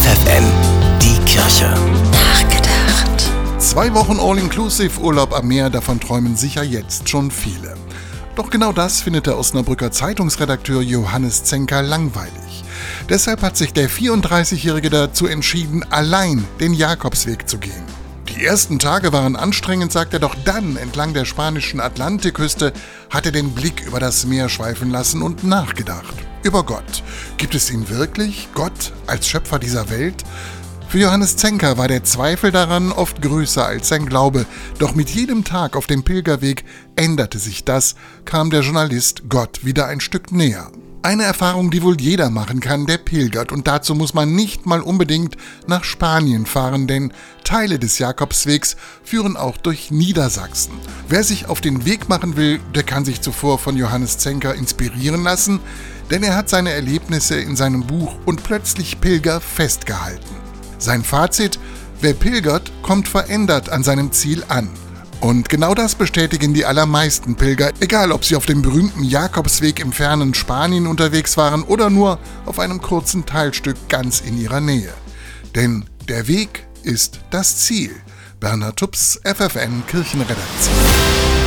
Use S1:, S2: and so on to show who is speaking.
S1: FFN, die Kirche.
S2: Nachgedacht.
S3: Zwei Wochen All-Inclusive Urlaub am Meer, davon träumen sicher jetzt schon viele. Doch genau das findet der Osnabrücker Zeitungsredakteur Johannes Zenker langweilig. Deshalb hat sich der 34-Jährige dazu entschieden, allein den Jakobsweg zu gehen. Die ersten Tage waren anstrengend, sagt er, doch dann, entlang der spanischen Atlantikküste, hat er den Blick über das Meer schweifen lassen und nachgedacht. Über Gott. Gibt es ihn wirklich? Gott als Schöpfer dieser Welt? Für Johannes Zenker war der Zweifel daran oft größer als sein Glaube, doch mit jedem Tag auf dem Pilgerweg änderte sich das, kam der Journalist Gott wieder ein Stück näher. Eine Erfahrung, die wohl jeder machen kann, der pilgert. Und dazu muss man nicht mal unbedingt nach Spanien fahren, denn Teile des Jakobswegs führen auch durch Niedersachsen. Wer sich auf den Weg machen will, der kann sich zuvor von Johannes Zenker inspirieren lassen, denn er hat seine Erlebnisse in seinem Buch Und plötzlich Pilger festgehalten. Sein Fazit, wer pilgert, kommt verändert an seinem Ziel an. Und genau das bestätigen die allermeisten Pilger, egal ob sie auf dem berühmten Jakobsweg im fernen Spanien unterwegs waren oder nur auf einem kurzen Teilstück ganz in ihrer Nähe. Denn der Weg ist das Ziel. Bernhard Tups, FFN Kirchenredaktion.